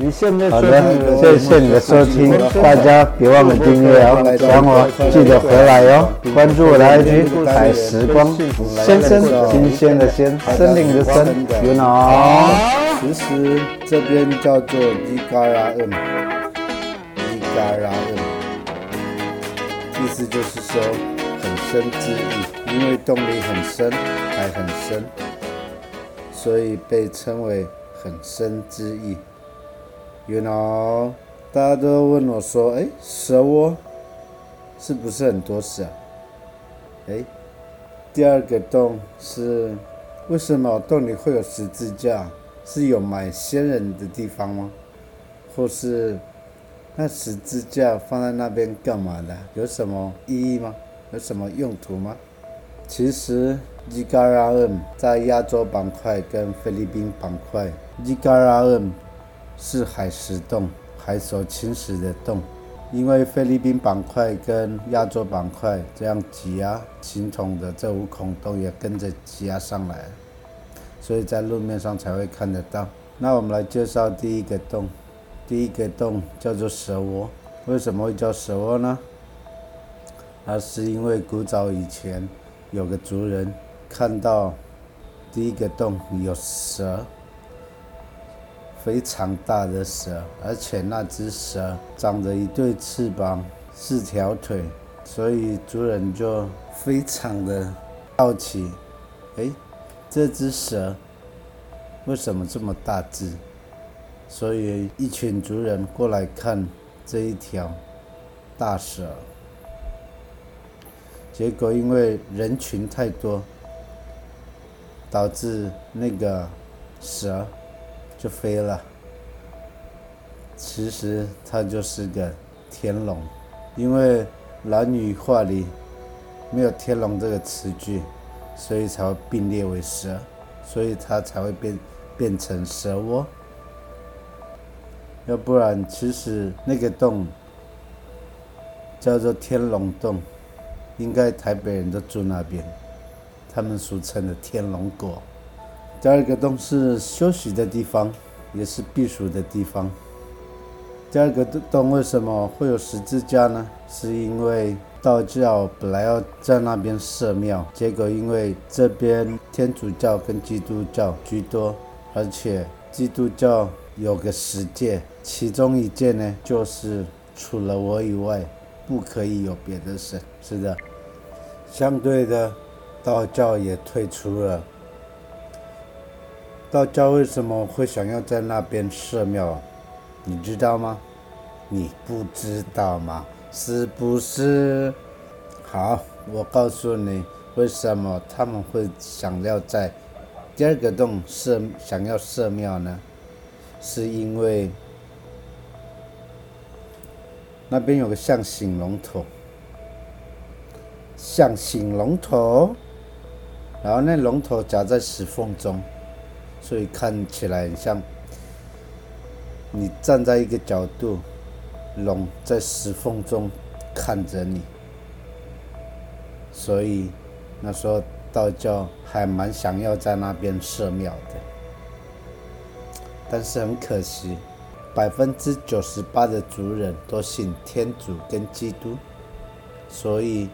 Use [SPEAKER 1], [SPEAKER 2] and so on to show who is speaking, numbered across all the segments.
[SPEAKER 1] 你现在
[SPEAKER 2] 好的，谢谢你的收听，大家别忘了订阅哦，想我记得回来哟，关注我的 IG 海时光先生，新鲜的鲜，森林的森，you know。
[SPEAKER 1] 其实这边叫做伊嘎拉恩，伊嘎拉恩，意思就是说很深之意，因为洞里很深，海很深，所以被称为很深之意。You know，大家都问我说：“哎，蛇窝是不是很多蛇？”哎，第二个洞是为什么洞里会有十字架？是有埋先人的地方吗？或是那十字架放在那边干嘛的？有什么意义吗？有什么用途吗？其实伊加拉恩在亚洲板块跟菲律宾板块，伊加拉恩。是海蚀洞，海所侵蚀的洞，因为菲律宾板块跟亚洲板块这样挤压形成的这五孔洞也跟着挤压上来，所以在路面上才会看得到。那我们来介绍第一个洞，第一个洞叫做蛇窝。为什么会叫蛇窝呢？那是因为古早以前有个族人看到第一个洞有蛇。非常大的蛇，而且那只蛇长着一对翅膀、四条腿，所以族人就非常的好奇，哎，这只蛇为什么这么大只？所以一群族人过来看这一条大蛇，结果因为人群太多，导致那个蛇。就飞了。其实它就是个天龙，因为男女话里没有天龙这个词句，所以才会并列为蛇，所以它才会变变成蛇窝。要不然，其实那个洞叫做天龙洞，应该台北人都住那边，他们俗称的天龙果。第二个洞是休息的地方，也是避暑的地方。第二个洞为什么会有十字架呢？是因为道教本来要在那边设庙，结果因为这边天主教跟基督教居多，而且基督教有个十戒，其中一戒呢就是除了我以外，不可以有别的神。是的，相对的，道教也退出了。道教为什么会想要在那边设庙？你知道吗？你不知道吗？是不是？好，我告诉你，为什么他们会想要在第二个洞设想要设庙呢？是因为那边有个象形龙头，象形龙头，然后那龙头夹在石缝中。所以看起来很像你站在一个角度，龙在石缝中看着你，所以那时候道教还蛮想要在那边设庙的，但是很可惜，百分之九十八的族人都信天主跟基督，所以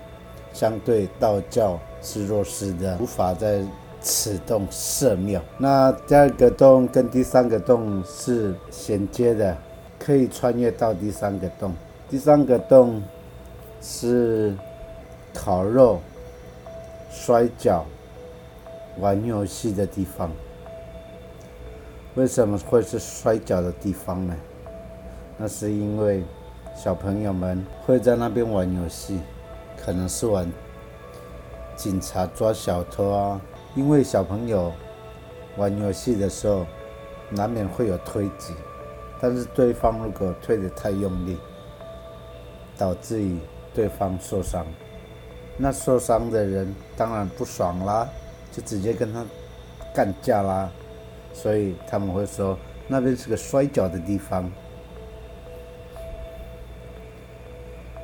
[SPEAKER 1] 相对道教是弱势的，无法在。此洞设庙，那第二个洞跟第三个洞是衔接的，可以穿越到第三个洞。第三个洞是烤肉、摔跤、玩游戏的地方。为什么会是摔跤的地方呢？那是因为小朋友们会在那边玩游戏，可能是玩警察抓小偷啊。因为小朋友玩游戏的时候，难免会有推挤，但是对方如果推得太用力，导致于对方受伤，那受伤的人当然不爽啦，就直接跟他干架啦，所以他们会说那边是个摔跤的地方。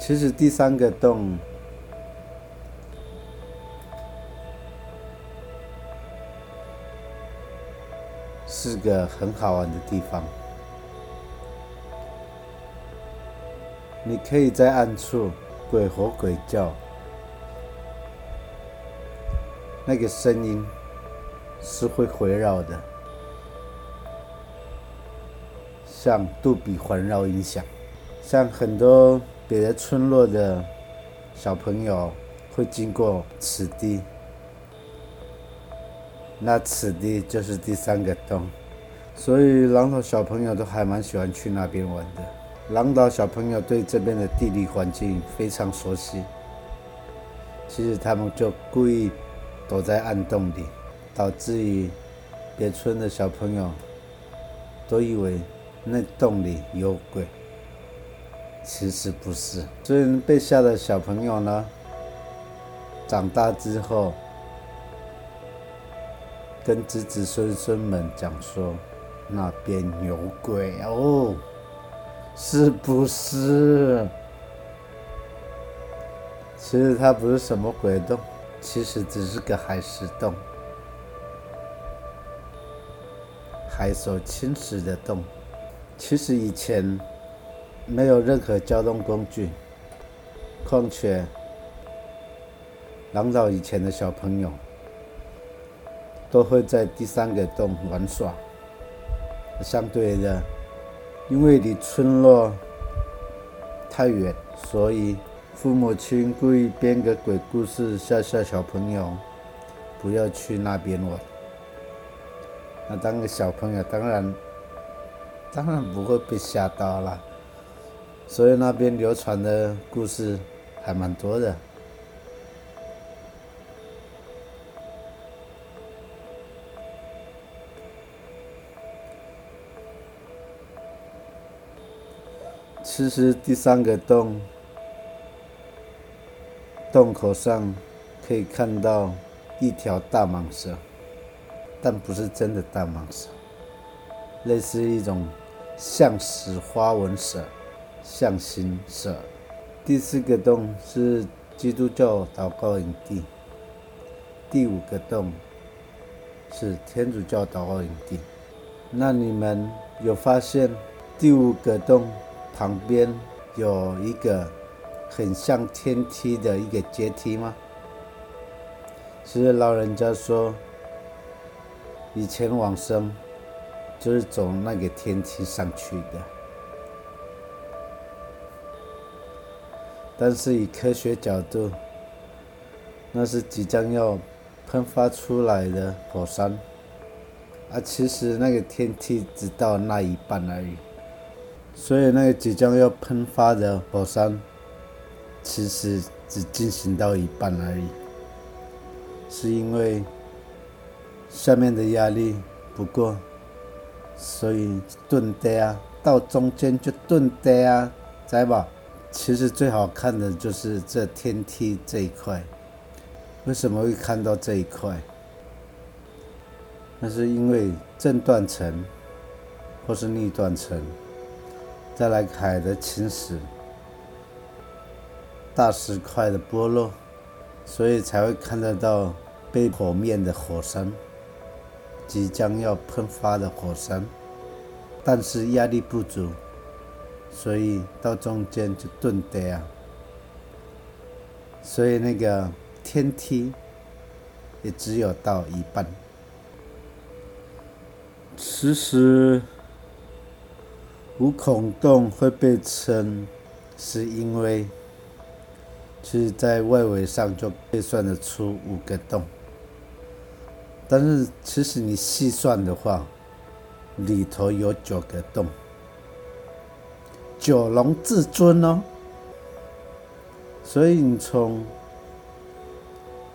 [SPEAKER 1] 其实第三个洞。是个很好玩的地方。你可以在暗处鬼吼鬼叫那个声音是会回绕的像杜比环绕音响像很多别的村落的小朋友会经过此地那此地就是第三个洞，所以狼岛小朋友都还蛮喜欢去那边玩的。狼岛小朋友对这边的地理环境非常熟悉，其实他们就故意躲在暗洞里，导致于别村的小朋友都以为那洞里有鬼。其实不是，所以被吓的小朋友呢，长大之后跟子子孙孙们讲说，那边有鬼哦，是不是？其实它不是什么鬼洞，其实只是个海石洞，海所侵蚀的洞。其实以前。没有任何交通工具，况且狼岛以前的小朋友都会在第三个洞玩耍。相对的，因为离村落太远，所以父母亲故意编个鬼故事吓吓小朋友，不要去那边玩。那当个小朋友，当然当然不会被吓到了。所以那边流传的故事还蛮多的。其实第三个洞洞口上可以看到一条大蟒蛇，但不是真的大蟒蛇，类似一种象石花纹蛇。象形蛇。第四个洞是基督教祷告营地，第五个洞是天主教祷告营地。那你们有发现第五个洞旁边有一个很像天梯的一个阶梯吗？其实老人家说，以前往生就是走那个天梯上去的。但是以科学角度，那是即将要喷发出来的火山，啊，其实那个天梯只到那一半而已，所以那个即将要喷发的火山，其实只进行到一半而已，是因为下面的压力不够，所以顿跌啊，到中间就顿跌啊，知吧？其实最好看的就是这天梯这一块，为什么会看到这一块？那是因为正断层或是逆断层，再来海的侵蚀、大石块的剥落，所以才会看得到被火面的火山，即将要喷发的火山，但是压力不足。所以到中间就顿跌啊，所以那个天梯也只有到一半。其实五孔洞会被称，是因为其实在外围上就可以算得出五个洞，但是其实你细算的话，里头有九个洞。九龙至尊哦，所以你从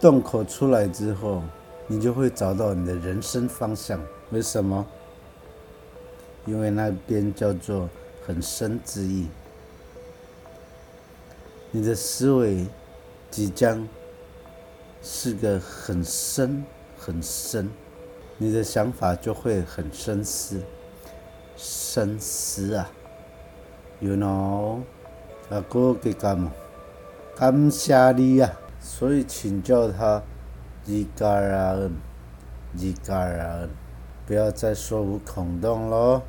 [SPEAKER 1] 洞口出来之后，你就会找到你的人生方向。为什么？因为那边叫做很深之意，你的思维即将是个很深很深，你的想法就会很深思，深思啊。You know，阿哥给干感谢你啊！所以请叫他伊加尔恩，伊加尔恩，不要再说无孔洞喽。